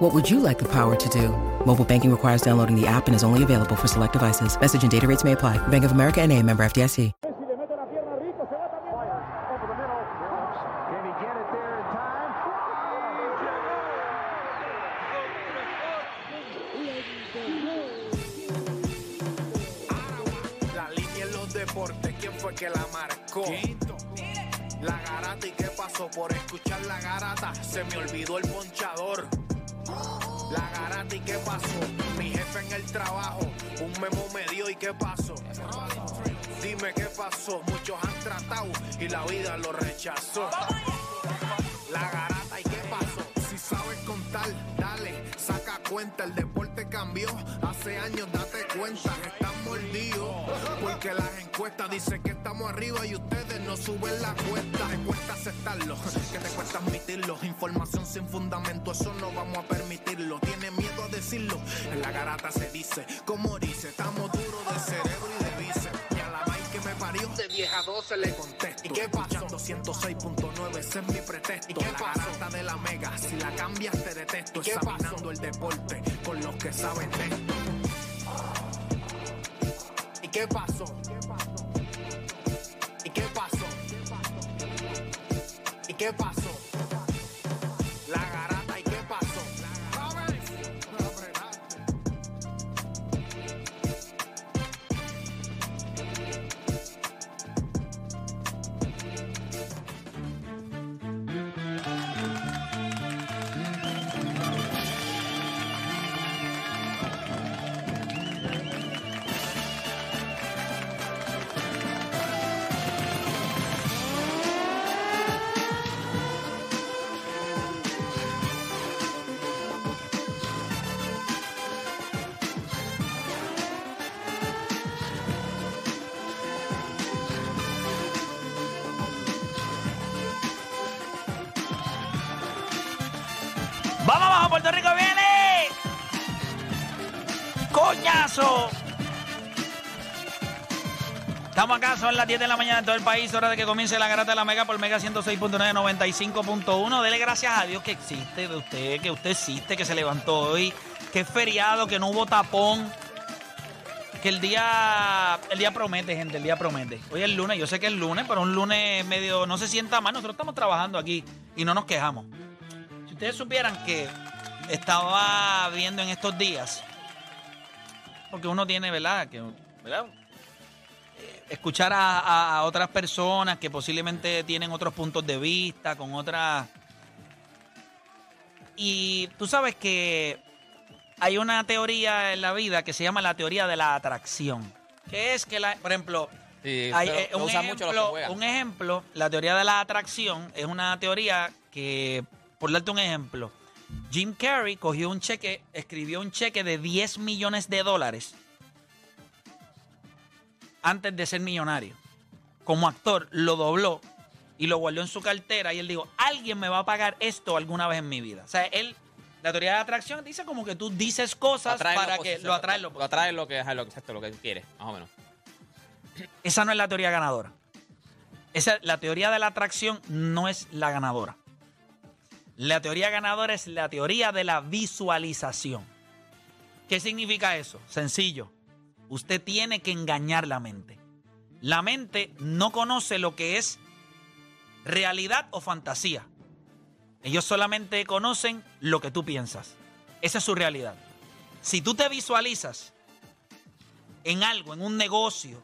What would you like the power to do? Mobile banking requires downloading the app and is only available for select devices. Message and data rates may apply. Bank of America and a member FDIC. Si le mete la pierna rico, se va también. Over the middle. Can he get it there in time? La línea en los deportes, ¿quién fue que la marcó? La garata y qué pasó por escuchar la garata, se me olvidó el ponchador. Trabajo, un memo me dio y qué pasó. Dime qué pasó, muchos han tratado y la vida lo rechazó. La garata y qué pasó, si sabes contar, dale, saca cuenta, el deporte cambió, hace años date cuenta, están mordidos, porque las encuestas dicen que estamos arriba y ustedes no suben la cuesta, te cuesta aceptarlo, que te cuesta admitirlo, información sin fundamento, eso no vamos a permitirlo, decirlo, en la garata se dice, como dice, estamos duros de cerebro y de bíceps, y a la vaina que me parió, de vieja 12 le contesto, ¿y qué pasó? 106.9, ese es mi pretexto, ¿y qué la garata de la mega, si la cambias te detesto, examinando el deporte con los que saben de esto. ¿Y qué pasó? ¿Y qué pasó? ¿Y qué pasó? La Estamos acá, son las 10 de la mañana en todo el país, hora de que comience la garata de la Mega por Mega 106.9, 95.1. Dele gracias a Dios que existe de usted, que usted existe, que se levantó hoy, que es feriado, que no hubo tapón, que el día, el día promete, gente, el día promete. Hoy es lunes, yo sé que es lunes, pero un lunes medio, no se sienta mal, nosotros estamos trabajando aquí y no nos quejamos. Si ustedes supieran que estaba viendo en estos días, porque uno tiene, ¿verdad? Que, ¿verdad? Escuchar a, otras personas que posiblemente tienen otros puntos de vista, con otras... Y tú sabes que hay una teoría en la vida que se llama la teoría de la atracción. Que es que, la, por ejemplo, Sí, hay, eh, un, ejemplo, un ejemplo, la teoría de la atracción es una teoría que, por darte un ejemplo, Jim Carrey cogió un cheque, escribió un cheque de 10 millones de dólares antes de ser millonario. Como actor, lo dobló y lo guardó en su cartera y él dijo, alguien me va a pagar esto alguna vez en mi vida. O sea, él, la teoría de atracción dice como que tú dices cosas Atrae para que lo atraes lo lo atrae lo que, lo, que- exacto, lo que quieres, más o menos. Esa no es la teoría ganadora. Esa, la teoría de la atracción no es la ganadora. La teoría ganadora es la teoría de la visualización. ¿Qué significa eso? Sencillo. Usted tiene que engañar la mente. La mente no conoce lo que es realidad o fantasía. Ellos solamente conocen lo que tú piensas. Esa es su realidad. Si tú te visualizas en algo, en un negocio,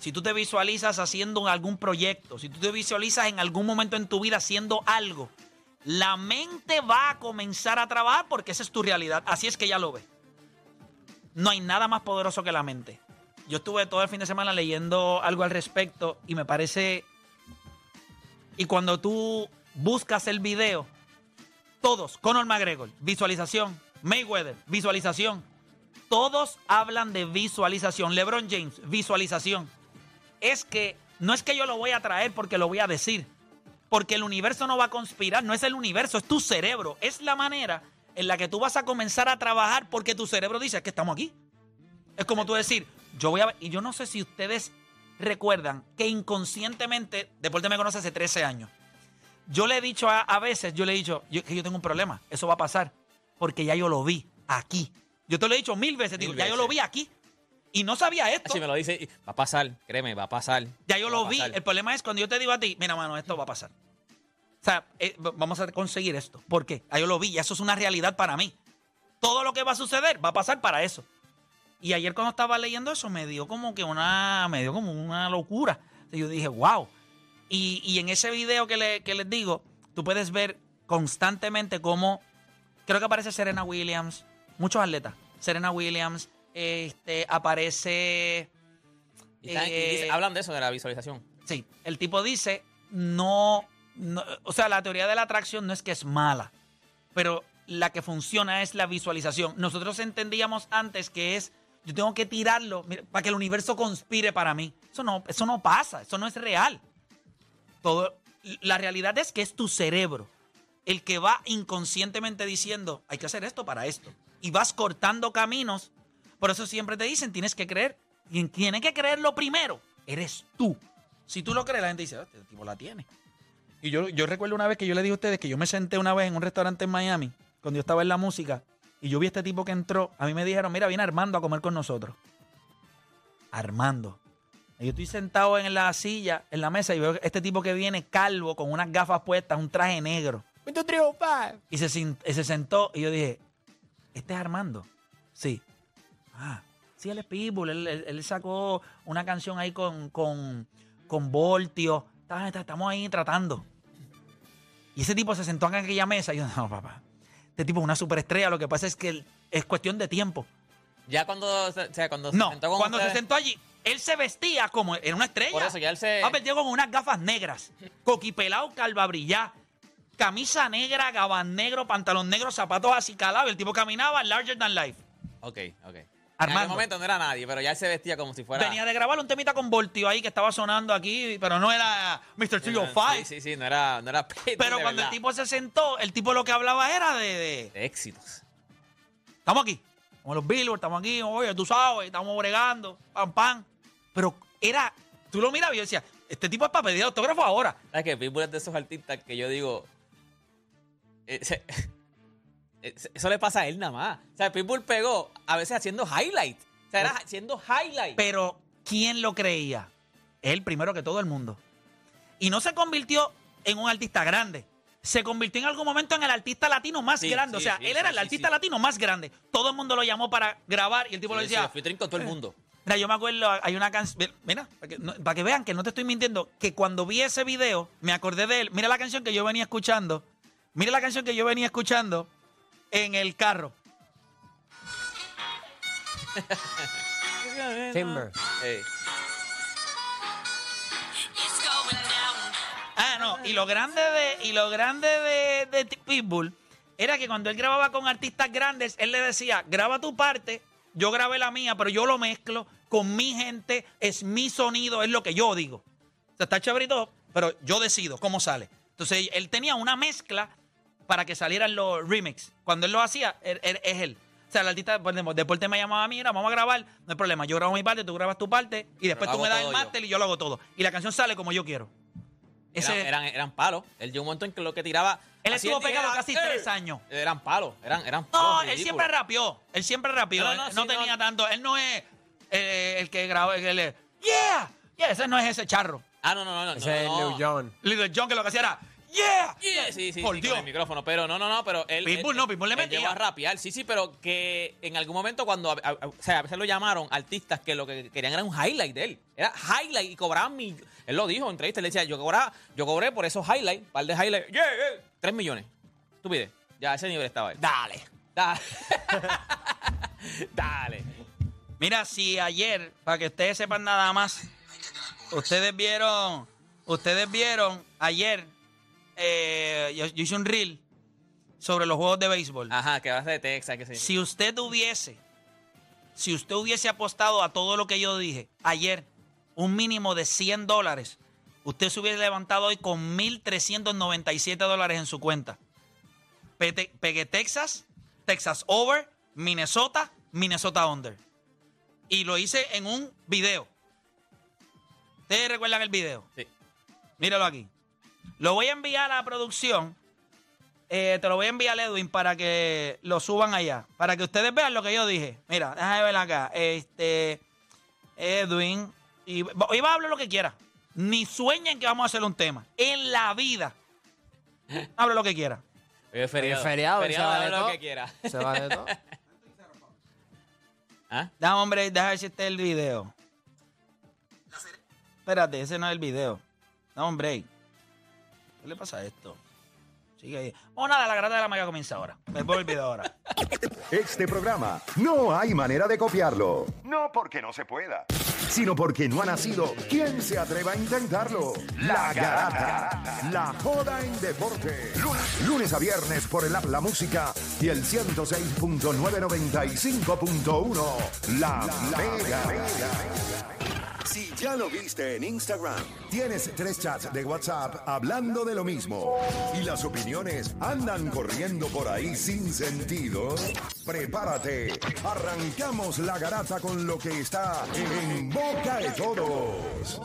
si tú te visualizas haciendo algún proyecto, si tú te visualizas en algún momento en tu vida haciendo algo, la mente va a comenzar a trabajar porque esa es tu realidad. Así es que ya lo ve. No hay nada más poderoso que la mente. Yo estuve todo el fin de semana leyendo algo al respecto y me parece... Y cuando tú buscas el video, todos, Conor McGregor, visualización, Mayweather, visualización, todos hablan de visualización. LeBron James, visualización. Es que no es que yo lo voy a traer porque lo voy a decir, porque el universo no va a conspirar, no es el universo, es tu cerebro, es la manera en la que tú vas a comenzar a trabajar porque tu cerebro dice que estamos aquí. Es como tú decir, yo voy a ver, y yo no sé si ustedes recuerdan que inconscientemente, Deporte me conoce hace 13 años, yo le he dicho a, a veces, yo le he dicho yo- que yo tengo un problema, eso va a pasar, porque ya yo lo vi aquí. Yo te lo he dicho mil veces, digo, ya yo lo vi aquí. Y no sabía esto. Si me lo dice, va a pasar, créeme, va a pasar. Ya yo lo vi. pasar. El problema es cuando yo te digo a ti, mira, mano, esto va a pasar. Sea, eh, vamos a conseguir esto. ¿Por qué? Ya yo lo vi y eso es una realidad para mí. Todo lo que va a suceder va a pasar para eso. Y ayer cuando estaba leyendo eso me dio como que una, me dio como una locura. Y yo dije, wow. Y, y en ese video que, le- que les digo, tú puedes ver constantemente cómo, creo que aparece Serena Williams, muchos atletas. Serena Williams, este, aparece... Eh, dice- hablan de eso, de la visualización. Sí, el tipo dice, no, no- o sea, la teoría de la atracción no es que es mala, pero la que funciona es la visualización. Nosotros entendíamos antes que es, yo tengo que tirarlo mira, para que el universo conspire para mí. Eso no, eso no pasa, eso no es real. Todo, la realidad es que es tu cerebro el que va inconscientemente diciendo, hay que hacer esto para esto. Y vas cortando caminos. Por eso siempre te dicen, tienes que creer. Quien tiene que creerlo primero, eres tú. Si tú lo crees, la gente dice, "Ah, este tipo la tiene. Y yo, yo recuerdo una vez que yo le dije a ustedes que yo me senté una vez en un restaurante en Miami, cuando yo estaba en la música, y yo vi a este tipo que entró. A mí me dijeron, mira, viene Armando a comer con nosotros. Armando. Y yo estoy sentado en la silla, en la mesa, y veo este tipo que viene calvo, con unas gafas puestas, un traje negro. Y se, se sentó y yo dije, ¿este es Armando? Sí. Ah, sí, él es Pitbull. Él, él- él sacó una canción ahí con, con, con Voltio. Estamos ahí tratando. Y ese tipo se sentó en aquella mesa y yo, no, papá. Este tipo es una superestrella. Lo que pasa es que es cuestión de tiempo. Ya cuando, se- o sea, cuando se No, sentó con cuando se sentó allí, él se vestía como era una estrella. Por eso ya él se- Ha perdido con unas gafas negras, coquipelado, calva brillá, camisa negra, gabán negro, pantalón negro, zapatos así calados. El tipo caminaba larger than life. Ok, ok. En aquel momento no era nadie, pero ya él se vestía como si fuera... Venía de grabar un temita con Voltio ahí que estaba sonando aquí, pero no era Mr. Sí, 305. Sí, sí, sí, no era, no era Pero cuando el tipo se sentó, el tipo lo que hablaba era de, de, De éxitos. estamos aquí, como los Billboard, estamos aquí, oye, tú sabes, estamos bregando, pam, pam. Pero era, tú lo mirabas y yo decía, este tipo es para pedir autógrafo ahora. ¿Sabes qué? Pitbull es de esos artistas que yo digo... eh, eh, se- eso le pasa a él nada más. O sea, Pitbull pegó a veces haciendo highlight. O sea, era haciendo highlight. Pero, ¿quién lo creía? Él primero que todo el mundo. Y no se convirtió en un artista grande. Se convirtió en algún momento en el artista latino más Sí, grande. sí, o sea, sí, él era el artista latino más grande. Todo el mundo lo llamó para grabar y el tipo le decía, featuring con todo el mundo. Mira, yo me acuerdo, hay una canción. Mira, para que, no- para que vean que no te estoy mintiendo, que cuando vi ese video, me acordé de él. Mira la canción que yo venía escuchando. Mira la canción que yo venía escuchando en el carro. Timber. Ah, no. Y lo grande de, y lo grande de, de Pitbull era que cuando él grababa con artistas grandes, él le decía, graba tu parte, yo grabé la mía, pero yo lo mezclo con mi gente, es mi sonido, es lo que yo digo. O sea, está todo, pero yo decido cómo sale. Entonces, él tenía una mezcla para que salieran los remix. Cuando él lo hacía, él- él- es él. O sea, el artista, por ejemplo, Deporte me llamaba a mí, mira, vamos a grabar, no hay problema. Yo grabo mi parte, tú grabas tu parte y después tú me das el máster y yo lo hago todo. Y la canción sale como yo quiero. Eran, Ese- eran, eran palos. Él llegó un momento en que lo que tiraba. Él estuvo pegado casi ¡eh! tres años. Eran palos. Eran, eran palos. No, él siempre rapeó. Él siempre rapeó. No, Él no, No, sí, no. tenía tanto. Él no es eh, el que grabó. El, el- yeah, yeah, ese no es ese charro. Ah, no, no, no. no Ese es no. Lil Jon. Little John que lo que hacía era yeah. Yeah, sí, sí, Por sí, Dios. con el micrófono. Pero no, no, no, pero él. Pitbull él- no, Pitbull le él metía. llegó a rapear, sí, sí, pero que en algún momento cuando. a- a- o sea, a veces lo llamaron artistas que lo que querían era un highlight de él. Era highlight y cobraban mil. Él lo dijo en entrevista, él decía, yo cobraba, yo cobré por esos highlights, par de highlights. Yeah, yeah, tres millones. Tú pides. Ya a ese nivel estaba él. Dale. Dale. Dale. Mira, si ayer, para que ustedes sepan nada más, ustedes vieron, ustedes vieron ayer, eh, yo, yo hice un reel sobre los juegos de béisbol. Ajá, que vas de Texas, que yo. Si usted hubiese, si usted hubiese apostado a todo lo que yo dije ayer, un mínimo de 100 dólares, usted se hubiera levantado hoy con 1.397 dólares en su cuenta. Pegué Texas, Texas over, Minnesota, Minnesota under. Y lo hice en un video. ¿Ustedes recuerdan el video? Sí. Míralo aquí. Lo voy a enviar a la producción. Eh, te lo voy a enviar, Edwin, para que lo suban allá. Para que ustedes vean lo que yo dije. Mira, déjame ver acá. Este. Edwin. Y hoy va a hablar lo que quiera. Ni sueñen que vamos a hacer un tema. En la vida. Hable lo que quiera. Hoy es feriado. Hoy es feriado, se Feriado, vale hable lo todo. que quiera. Se va de todo. ¿Ah? Dame, hombre, déjame ver si este es el video. Espérate, ese no es el video. Dame un break. ¿Qué le pasa a esto? Sigue ahí. Oh, nada, la grata de la mega comienza ahora. Me voy el video ahora. Este programa no hay manera de copiarlo. No porque no se pueda, sino porque no ha nacido. ¿Quién se atreva a intentarlo? La Garata. La joda en deporte. Lunes, lunes a viernes por el app La Música y el 106.995.1. La, Mega. Si ya lo viste en Instagram, tienes tres chats de WhatsApp hablando de lo mismo y las opiniones andan corriendo por ahí sin sentido, prepárate. Arrancamos la garata con lo que está en boca de todos.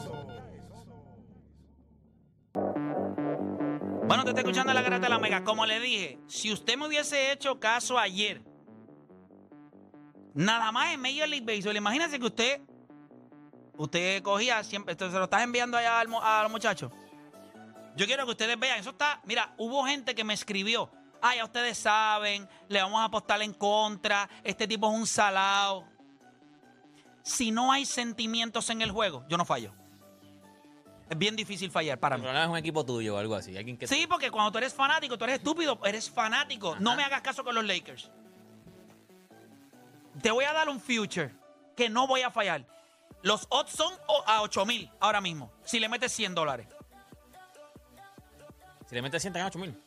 Bueno, te está escuchando la garata de la mega. Como le dije, si usted me hubiese hecho caso ayer, nada más en Major League Baseball, imagínese que usted, usted cogía siempre, esto se lo estás enviando allá al, a los muchachos. Yo quiero que ustedes vean, eso está, mira, hubo gente que me escribió, ah, ya ustedes saben, le vamos a apostar en contra, este tipo es un salado. Si no hay sentimientos en el juego, yo no fallo. Es bien difícil fallar para mí. problema es un equipo tuyo o algo así. Alguien que Sí, porque cuando tú eres fanático, tú eres estúpido, eres fanático. No me hagas caso con los Lakers. Te voy a dar un future que no voy a fallar. Los odds son a 8 mil ahora mismo, si le metes 100 dólares. Si le metes 100, te ganas 8 mil.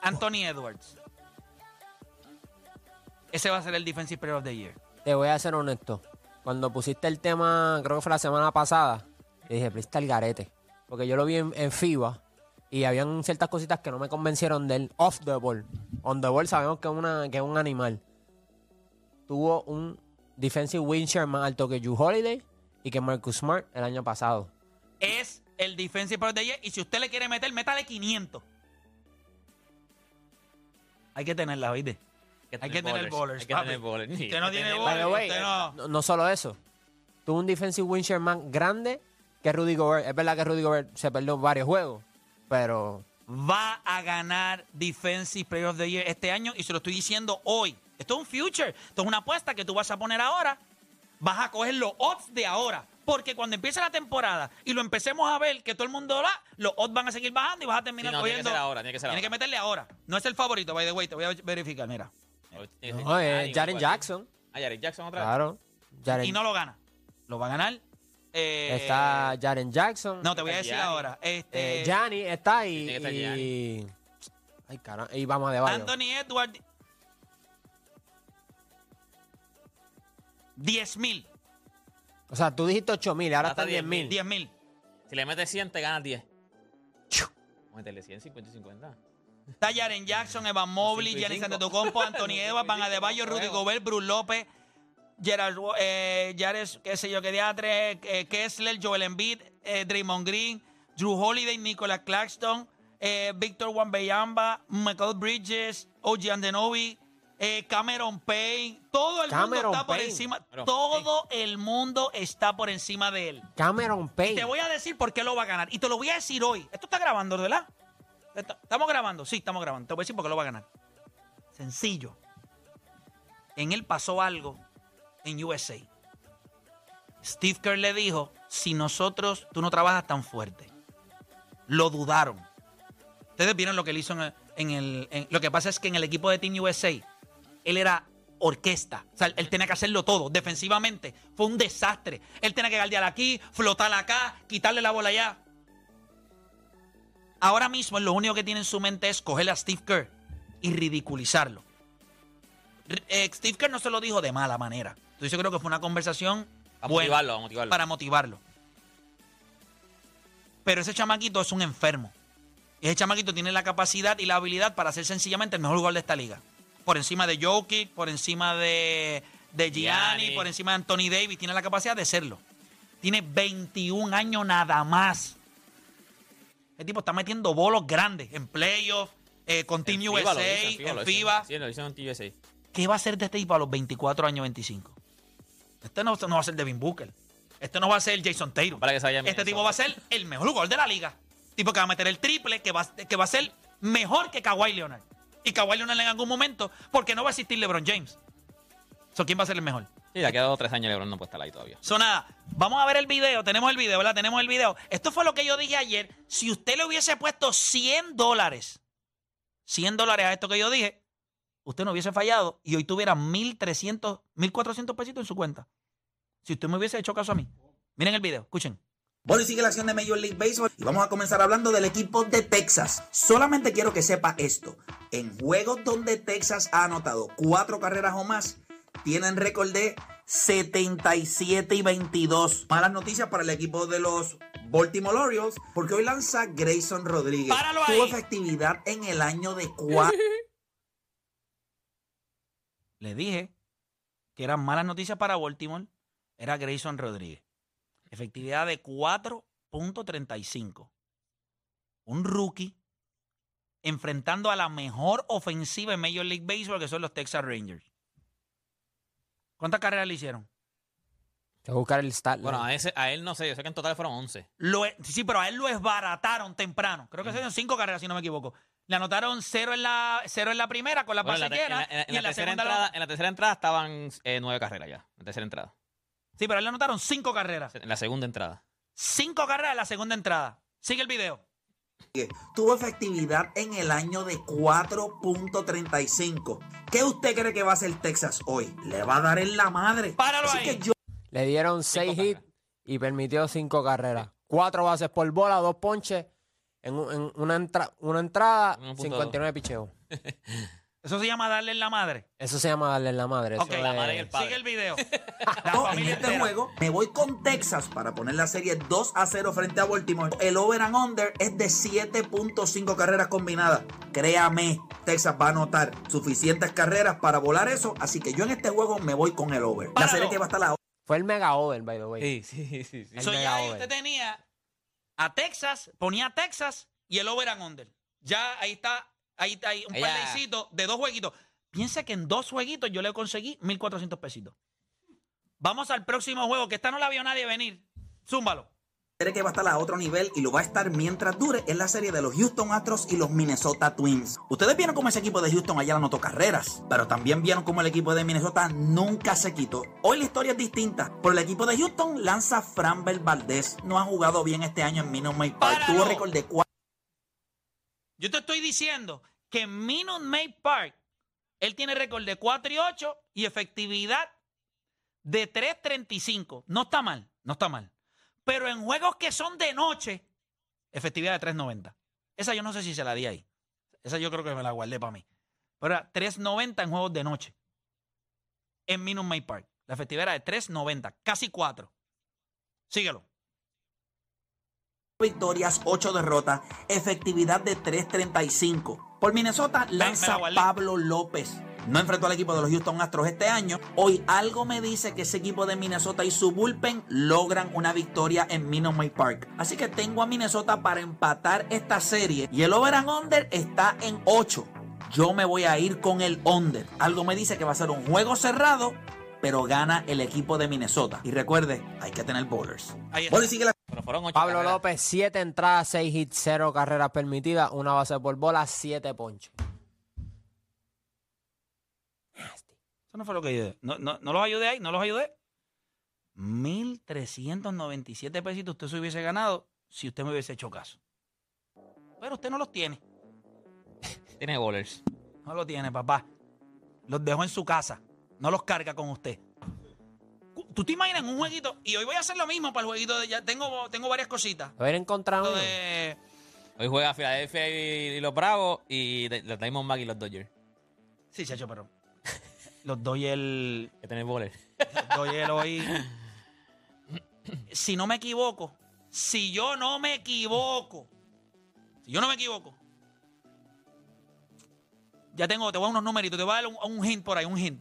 Anthony Edwards. Ese va a ser el Defensive Player of the Year. Te voy a ser honesto. Cuando pusiste el tema, creo que fue la semana pasada, le dije, está el garete. Porque yo lo vi en, en FIBA y habían ciertas cositas que no me convencieron de él off the ball. On the ball sabemos que es, una, que es un animal. Tuvo un defensive win share más alto que Drew Holiday y que Marcus Smart el año pasado. Es el Defensive Player of the Year y si usted le quiere meter, métale 500. Hay que tenerla, ¿oíste? Hay que tener bowlers, Hay que tener bowlers. Usted no tiene bowlers. No- no, no solo eso. Tuvo un defensive win share más grande que Rudy Gobert. Es verdad que Rudy Gobert se perdió varios juegos, pero va a ganar Defensive Player of the Year este año y se lo estoy diciendo hoy. Esto es un future, esto es una apuesta que tú vas a poner ahora. Vas a coger los odds de ahora. Porque cuando empiece la temporada y lo empecemos a ver que todo el mundo va, los odds van a seguir bajando y vas a terminar Sí, no, tiene que cogiendo. ser ahora, tiene que ser Tiene ahora. que meterle ahora. No es el favorito, by the way, te voy a verificar, mira. No, Jaren. Jackson. Ah, Jaren Jackson otra vez. Claro. Jaren- Y no lo gana. Lo va a ganar. eh, está Jaren Jackson. No, te voy a decir Gianni. ahora. Este, Eh, Gianni está estar y... Ay, caramba. Y vamos de Bayo. Anthony Edwards. 10 mil. O sea, tú dijiste 8 mil, ahora Hasta están 10 mil. 10 mil. Si le metes 100, te ganas 10. Vamos a meterle 100, 50 y 50. Está Jaren Jackson, Evan Mobley, Giannis. Antetokounmpo, Anthony Edwards, Van Adebayo, Rudy Gobert, Bruce López, Gerard, eh, Jared, qué sé yo, qué diatre, eh, Kessler, Joel Embiid, eh, Draymond Green, Drew Holiday, Nicolas Claxton, eh, Víctor Wembanyama, Michael Bridges, OG Andenovi, eh, Cameron Payne, todo el Cameron mundo está por encima, Pero, todo el mundo está por encima de él. Cameron Payne. Te voy a decir por qué lo va a ganar. Y te lo voy a decir hoy. Esto está grabando, ¿verdad? ¿Estamos grabando? Sí, estamos grabando. Te voy a decir por qué lo va a ganar. Sencillo. En él pasó algo en USA. Steve Kerr le dijo, si nosotros, tú no trabajas tan fuerte. Lo dudaron. Ustedes vieron lo que él hizo en el... en el- en- lo que pasa es que en el equipo de Team USA, él era orquesta. O sea, él tenía que hacerlo todo, defensivamente. Fue un desastre. Él tenía que guardiar aquí, flotar acá, quitarle la bola allá. Ahora mismo lo único que tiene en su mente es coger a Steve Kerr y ridiculizarlo. Eh, Steve Kerr no se lo dijo de mala manera. Entonces yo creo que fue una conversación Para buena motivarlo, para motivarlo. para motivarlo. Pero ese chamaquito es un enfermo. Y ese chamaquito tiene la capacidad y la habilidad para ser sencillamente el mejor jugador de esta liga. Por encima de Jokic, por encima de, de Gianni, Gianni. por encima de Anthony Davis. Tiene la capacidad de serlo. Tiene 21 años nada más. El tipo está metiendo bolos grandes en playoffs, eh, con Team En USA, FIBA en. FIBA. Sí, lo hizo en TUSA. ¿Qué va a hacer de este tipo a los 24 años 25? Este no, no va a ser Devin Booker. Este no va a ser Jason Taylor. Para que se vaya a Este Minnesota. tipo va a ser el mejor jugador de la liga. Tipo que va a meter el triple, que va, que va a ser mejor que Kawhi Leonard. Y Kawhi Leonard en algún momento, porque no va a existir LeBron James. So, ¿Quién va a ser el mejor? Sí, le ha quedado tres años LeBron no puede estar ahí todavía. So, nada, vamos a ver el video. Tenemos el video, ¿verdad? Tenemos el video. Esto fue lo que yo dije ayer. Si usted le hubiese puesto 100 dólares, 100 dólares a esto que yo dije, usted no hubiese fallado y hoy tuviera 1.300, 1.400 pesitos en su cuenta. Si usted me hubiese hecho caso a mí. Miren el video, escuchen. Bueno, y sigue la acción de Major League Baseball y vamos a comenzar hablando del equipo de Texas. Solamente quiero que sepa esto. En juegos donde Texas ha anotado cuatro carreras o más, tienen récord de 77 y 22. Malas noticias para el equipo de los Baltimore Orioles porque hoy lanza Grayson Rodríguez. ¡Páralo Tuvo efectividad en el año de cuatro. Le dije que eran malas noticias para Baltimore. Era Grayson Rodríguez. Efectividad de 4.35. Un rookie enfrentando a la mejor ofensiva en Major League Baseball, que son los Texas Rangers. ¿Cuántas carreras le hicieron? Tengo que buscar el stat. Bueno, a, ese, a él no sé, yo sé que en total fueron 11. Lo e- sí, pero a él lo esbarataron temprano. Creo que se dieron cinco carreras, si no me equivoco. Le anotaron cero en la, cero en la primera con la Bueno, en, la, base te- en llena, la- en la- en y la tercera segunda entrada, la- en la tercera entrada estaban eh, nueve carreras ya. En la tercera entrada. Sí, pero él le anotaron cinco carreras. En la segunda entrada. Cinco carreras en la segunda entrada. Sigue el video. Tuvo efectividad en el año de 4.35. ¿Qué usted cree que va a hacer Texas hoy? Le va a dar en la madre. Páralo Así ahí. que yo Le dieron seis hits y permitió cinco carreras. Cuatro bases por bola, dos ponches. En, un- en una, entra- una entrada, 1.2. 59 picheos. Eso se llama darle en la madre. Eso se llama darle en la madre. Ok, eso la es- madre y el padre. Sigue el video. La No, en familia este entera. juego me voy con Texas para poner la serie 2 a 0 frente a Baltimore. El over and under es de 7.5 carreras combinadas. Créame, Texas va a anotar suficientes carreras para volar eso. Así que yo en este juego me voy con el over. La Páralo. serie que va a estar la Fue el mega over, by the way. Sí, sí, sí. sí. El So, mega ya ahí over. usted tenía a Texas, ponía a Texas y el over and under. Ya ahí está, ahí está ahí un parlaycito de dos jueguitos. Piensa que en dos jueguitos yo le conseguí 1.400 pesitos. Vamos al próximo juego, que esta no la vio nadie venir. Zúmbalo. serie que va a estar a otro nivel y lo va a estar mientras dure es la serie de los Houston Astros y los Minnesota Twins. Ustedes vieron cómo ese equipo de Houston allá anotó carreras, pero también vieron cómo el equipo de Minnesota nunca se quitó. Hoy la historia es distinta. Por el equipo de Houston lanza Framber Valdez. No ha jugado bien este año en Minute Maid Park. ¡Páralo! Tuvo récord de 4 Yo te estoy diciendo que en Minute Maid Park él tiene récord de 4 y 8 y efectividad de 3.35. No está mal, no está mal. Pero en juegos que son de noche, efectividad de 3.90. Esa yo no sé si se la di ahí. Esa yo creo que me la guardé para mí. Pero era 3.90 en juegos de noche. En Minute Maid Park. La efectividad era de 3.90, casi 4. Síguelo. Victorias, 8 derrotas, efectividad de 3.35. Por Minnesota me lanza. Pablo López. No enfrentó al equipo de los Houston Astros este año. Hoy algo me dice que ese equipo de Minnesota y su bullpen logran una victoria en Minute Park. Así que tengo a Minnesota para empatar esta serie. Y el over and under está en 8. Yo me voy a ir con el under. Algo me dice que va a ser un juego cerrado, pero gana el equipo de Minnesota. Y recuerde, hay que tener bowlers. Bueno, y sigue la Pero fueron ocho Pablo carreras. López, siete entradas, seis hits, cero carreras permitidas, una base por bola, siete ponches. Eso no fue lo que ayudé. No, no, no los ayudé ahí, no los ayudé. 1.397 pesitos usted se hubiese ganado si usted me hubiese hecho caso. Pero usted no los tiene. Tiene bowlers. No los tiene, papá. Los dejó en su casa. No los carga con usted. ¿Tú te imaginas un jueguito? Y hoy voy a hacer lo mismo para el jueguito. De, ya tengo, tengo varias cositas. A ver, encontramos Lo uno. de- Hoy juega Philadelphia y, y los Bravos y de- los Diamondbacks y los Dodgers. Sí, chacho, pero... Los doy el... Que tienen bowlers. Los Dodgers hoy. Si no me equivoco, si yo no me equivoco, si yo no me equivoco, ya tengo, te voy a dar unos numeritos, te voy a dar un, un hint por ahí, un hint.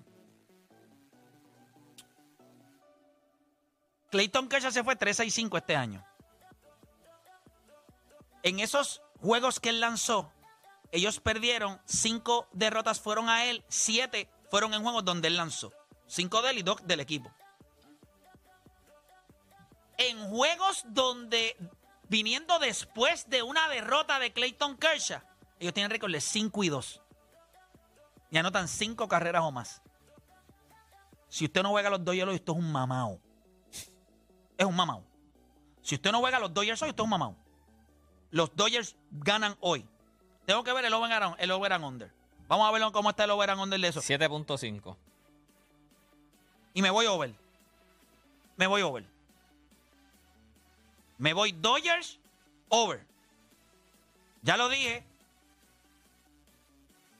Clayton Kershaw se fue 3-6-5 este año. En esos juegos que él lanzó, ellos perdieron, cinco derrotas fueron a él, siete fueron en juegos donde él lanzó. Cinco de él y dos del equipo. En juegos donde, viniendo después de una derrota de Clayton Kershaw, ellos tienen récord de 5 y 2. Y anotan cinco carreras o más. Si usted no juega a los Dodgers esto es un mamao. Es un mamao. Si usted no juega a los Dodgers hoy, esto es un mamao. Los Dodgers ganan hoy. Tengo que ver el over and, el over and under. Vamos a ver cómo está el over and under de eso. 7.5. Y me voy over. Me voy over. Me voy Dodgers over. Ya lo dije.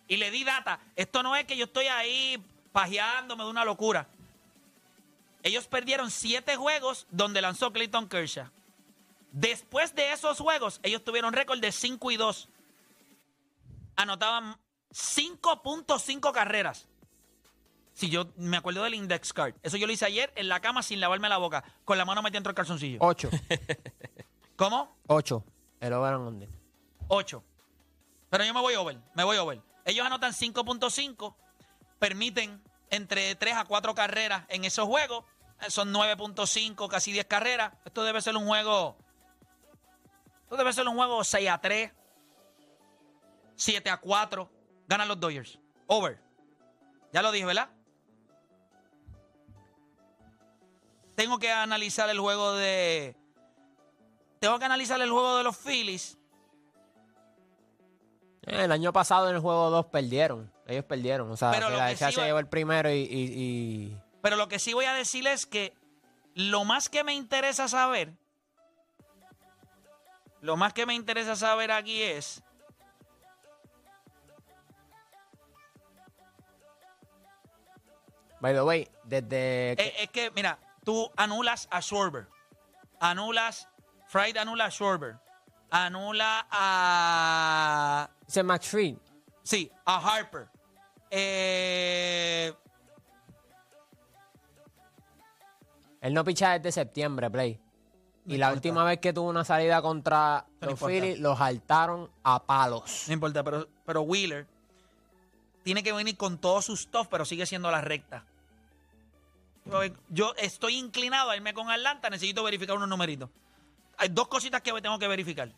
Y le di data. Esto no es que yo estoy ahí pajeándome de una locura. Ellos perdieron siete juegos donde lanzó Clayton Kershaw. Después de esos juegos, ellos tuvieron récord de 5 y 2. Anotaban 5.5 carreras. Si yo me acuerdo del index card. Eso yo lo hice ayer en la cama sin lavarme la boca. Con la mano metida dentro del calzoncillo. Ocho. ¿Cómo? Ocho. El over and under. 8. Pero yo me voy over. Me voy over. Ellos anotan 5.5. Permiten entre 3 a 4 carreras en esos juegos. Eh, Son 9.5, casi 10 carreras. Esto debe ser un juego. Esto debe ser un juego 6 a 3. 7 a 4. Ganan los Dodgers. Over. Ya lo dije, ¿verdad? Tengo que analizar el juego de. Tengo que analizar el juego de los Phillies. Eh, El año pasado en el juego 2 perdieron. Ellos perdieron. O sea, Pero que Filadelfia sí se llevó el primero y, y- y- Pero lo que sí voy a decir es que lo más que me interesa saber, lo más que me interesa saber aquí es, By the way, desde... que- es, es que, mira, tú anulas a Schwarber, anulas, Fried anula a Schwarber, anula a, Max Fried. sí, a Harper, eh, Él no picha desde septiembre, Play. No y la última vez que tuvo una salida contra No los. Phillies, los saltaron a palos. no importa, pero, pero Wheeler tiene que venir con todo su stuff, pero sigue siendo la recta. Yo estoy inclinado a irme con Atlanta, necesito verificar unos numeritos. Hay dos cositas que tengo que verificar.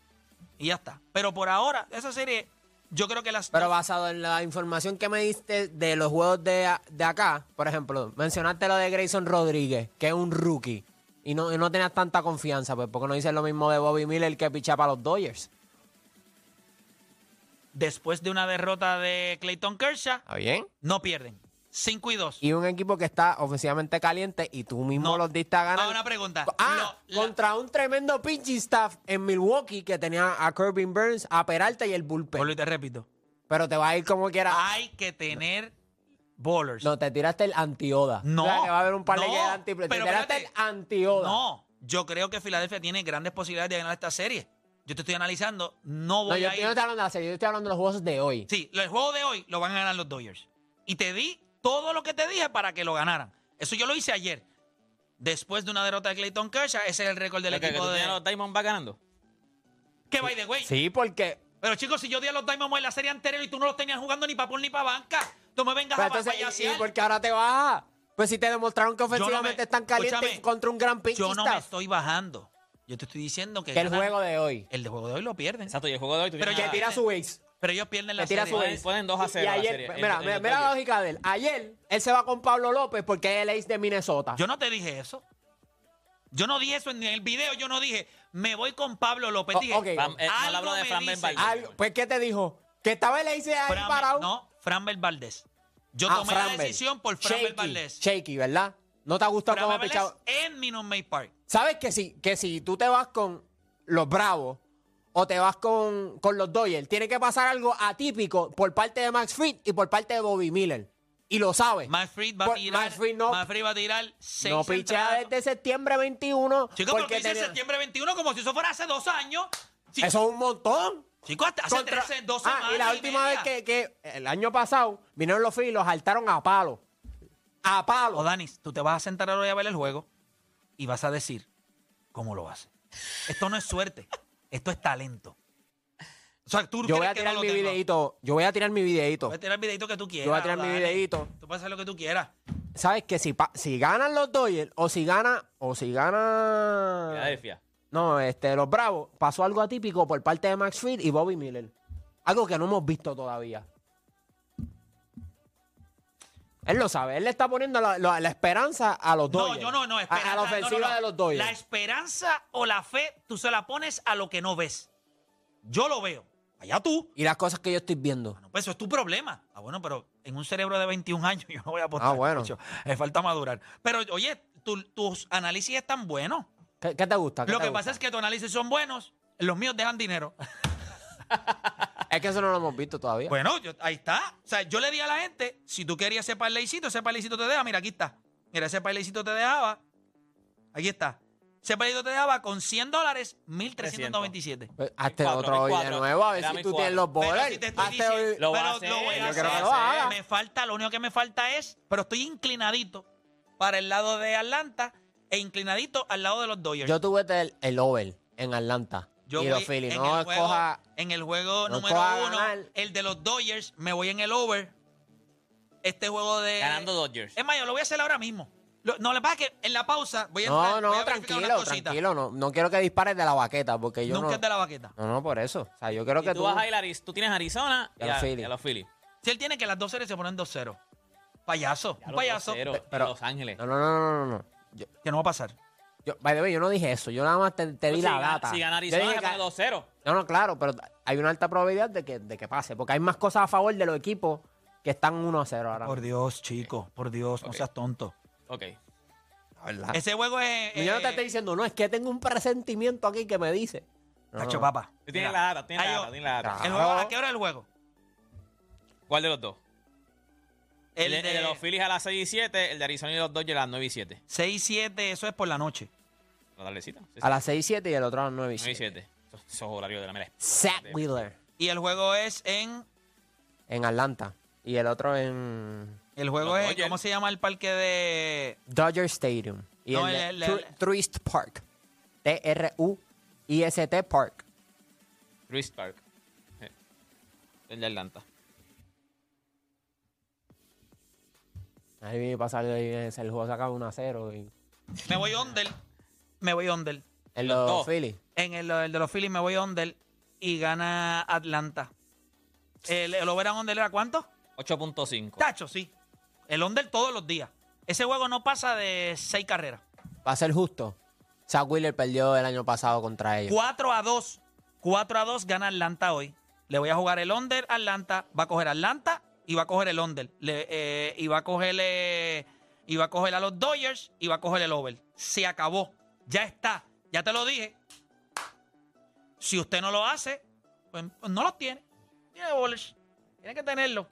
Y ya está. Pero por ahora, esa serie, yo creo que las Pero basado en la información que me diste de los juegos de, de acá, por ejemplo, mencionaste lo de Grayson Rodríguez, que es un rookie, y no, y no tenías tanta confianza, pues porque no dices lo mismo de Bobby Miller que picha para los Dodgers. después de una derrota de Clayton Kershaw, ¿Está bien? no pierden. 5 y 2. Y un equipo que está ofensivamente caliente y tú mismo No. los diste a ganar. Una pregunta. Ah, la- contra un tremendo pitching staff en Milwaukee que tenía a Kirby Burns, a Peralta y el bullpen. Vuelvo y te repito. Pero te va a ir como quiera. Hay que tener bowlers. No, te tiraste el anti-Oda. No, O sea, que va a haber un par de no, anti Te pero tiraste espérate. el anti-Oda. No, yo creo que Filadelfia tiene grandes posibilidades de ganar esta serie. Yo te estoy analizando, no No, voy yo, a yo ir. no estoy hablando de la serie, yo estoy hablando de los juegos de hoy. Sí, el juego de hoy lo van a ganar los Dodgers. Y te di todo lo que te dije para que lo ganaran. Eso yo lo hice ayer. Después de una derrota de Clayton Kershaw, ese es el récord del ¿Que, que equipo de... los Diamondbacks ganando? Que by the way. Sí, porque. Pero chicos, si yo di a los Diamondbacks en la serie anterior y tú no los tenías jugando ni para por ni para banca, tú me vengas Pero a entonces, ¿y- ¿y payasear. por qué ahora te vas? Pues si te demostraron que no me- ofensivamente están calientes contra un gran pitching Yo no me estoy bajando. Yo te estoy diciendo que, Que el ganan- juego de hoy. el de juego de hoy lo pierden. Exacto, y el juego de hoy tú Pero ya tira su base. Pero ellos pierden la serie. su Pueden- pueden 2 a Y- 0 y la ayer, serie, Mira, en mira, la lógica de él. Ayer él se va con Pablo López porque es el ace de Minnesota. Yo no te dije eso. Yo no dije eso en el video. Yo no dije, me voy con Pablo López. O- Dije, ok. Fran- eh, algo de me Fran dice- Valdez. Algo- pues, ¿qué te dijo? Que estaba el ace ahí Fran- parado. No, Framber Valdés. Yo Ah, tomé la decisión por Framber Shaky, Valdés. Shaky, ¿verdad? ¿No te ha gustado cómo ha pichado? en Minute Maid Park. ¿Sabes que si, que si tú te vas con los Bravos o te vas con, con los Dodgers, tiene que pasar algo atípico por parte de Max Fried y por parte de Bobby Miller. y lo sabe. Matt Fried va a tirar. Matt Fried no- Matt Fried va a tirar seis no pichea desde septiembre 21. Chicos, porque tenía- septiembre 21 como si eso fuera hace dos años. Eso es un montón. Chicos, hasta hace Contra- 13, 12 Ah, semanas. y la última vez que, que el año pasado vinieron los Phillies y los saltaron a palo. A palo. O Danis, tú te vas a sentar ahora y a ver el juego y vas a decir cómo lo hace. Esto no es suerte, esto es talento. O sea, tú yo voy a que tirar no mi tengo. videito. Yo voy a tirar mi videito. Voy a tirar el videito que tú quieras. Yo voy a tirar mi Dani. videíto. Tú puedes hacer lo que tú quieras. ¿Sabes que si, si ganan los Dodgers o si gana o si gana Filadelfia. no, este los Bravos, pasó algo atípico por parte de Max Fried y Bobby Miller. Algo que no hemos visto todavía. Él lo sabe, él le está poniendo la, la- la esperanza a los No, Dodgers. yo no, no. A- Esperanza, a, la ofensiva no, no, no. de los Dodgers. La esperanza o la fe, tú se la pones a lo que no ves. Yo lo veo. Allá tú. Y las cosas que yo estoy viendo. Bueno, pues eso es tu problema. Ah, bueno, pero en un cerebro de 21 años yo no voy a apostar. Ah, bueno. mucho. Me falta madurar. Pero, oye, tu- tus análisis están buenos. ¿Qué, qué te gusta? ¿Qué Lo te que gusta? pasa es que tus análisis son buenos. Los míos dejan dinero. Es que eso no lo hemos visto todavía. Bueno, yo- ahí está. O sea, yo le di a la gente, si tú querías ese parlaycito, ese parlaycito te deja, mira, aquí está. Mira, ese parlaycito te dejaba. Aquí está. Ese parlaycito te dejaba con 100 dólares, 1.397. Pues, hazte cuatro, otro hoy de cuatro. nuevo, a ver si tú cuatro. tienes los Pero bolas. si te estoy Hazte diciendo- hoy- Lo va a pero hacer, lo voy a yo hacer. creo que lo haga. Me falta, lo único que me falta es, pero estoy inclinadito para el lado de Atlanta e inclinadito al lado de los Dodgers. Yo tuve el, el over en Atlanta. Yo y voy los Phillies. en No el juego, escoja. en el juego no número escoja uno, ganar. el de los Dodgers, me voy en el over. Este juego de. Ganando Dodgers. Es más, yo lo voy a hacer ahora mismo. Lo- no, le pasa que en la pausa voy a No, entrar, voy no, a verificar tranquilo, cositas. tranquilo. No, no quiero que dispares de la baqueta porque yo Nunca no. es de la baqueta. No, no, por eso. O sea, yo quiero Y que tú, tú. vas a ir a tú tienes Arizona Y a los Phillies. y a los Phillies. Si él tiene que las dos series se ponen 2-0. Payaso. Ya Un los payaso. 2-0 en pero- Los Ángeles. No, no, no, no, no. no. Yo, Que no va a pasar. Yo, by the way, yo no dije eso. Yo nada más te, te di Pues la gana- data. Si gana Arizona, dije se que- pone 2-0. No, no, claro, pero hay una alta probabilidad de que, de que pase. Porque hay más cosas a favor de los equipos que están 1 a 0 ahora. Por Dios, chico. Por Dios, no seas tonto. Ok. Verdad. Ese juego es. Y yo no te eh, estoy diciendo, no, es que tengo un presentimiento aquí que me dice. No, Tacho, no. papá. Tienes la data, tienes la data, tienes la data. Claro. el juego- ¿A qué hora es el juego? ¿Cuál de los dos? El, de, de, el de los Phillies a las 6 y 7, el de Arizona y los Dodgers a las 9 y 7. 6 7, eso es por la noche. La tardecita. Sí, sí. A las 6 y 7 y el otro a las 9 y 9 y 7. 7. Esos, esos horarios de la mera. Zach Wheeler Y el juego es en. en Atlanta. Y el otro en El juego Los es. Dodgers. ¿Cómo se llama el parque de.? Dodger Stadium. Y No, el, de el- el- Tru- Truist Park. T-R-U-I-S-T Park. Truist Park. El de Atlanta. Ahí viene a pasar el juego se acaba 1 a 0. Y Me voy under. Me voy under. en Los los dos. Phillies. En el, el de los Phillies me voy under. Y gana Atlanta. El, el over and under era cuánto? 8.5. Tacho, sí. El under todos los días. Ese juego no pasa de seis carreras. Va a ser justo. Zach Wheeler perdió el año pasado contra ellos. 4 a 2. 4 a 2 gana Atlanta hoy. Le voy a jugar el under Atlanta. Va a coger Atlanta va a coger el under. Le- eh, va a cogerle. Y va a coger a los Dodgers va a coger el over. Se acabó. Ya está. Ya te lo dije. Si usted no lo hace, pues, pues no los tiene. Tiene bowlers. Tiene que tenerlo.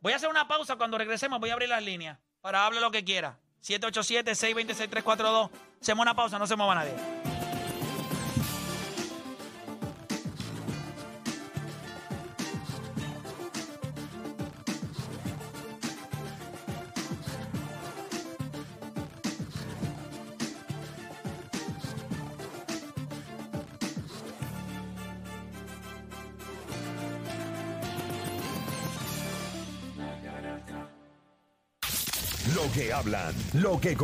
Voy a hacer una pausa. Cuando regresemos, voy a abrir las líneas para hable lo que quiera. 787-626-342. Hacemos una pausa, no se mueva nadie. Lo que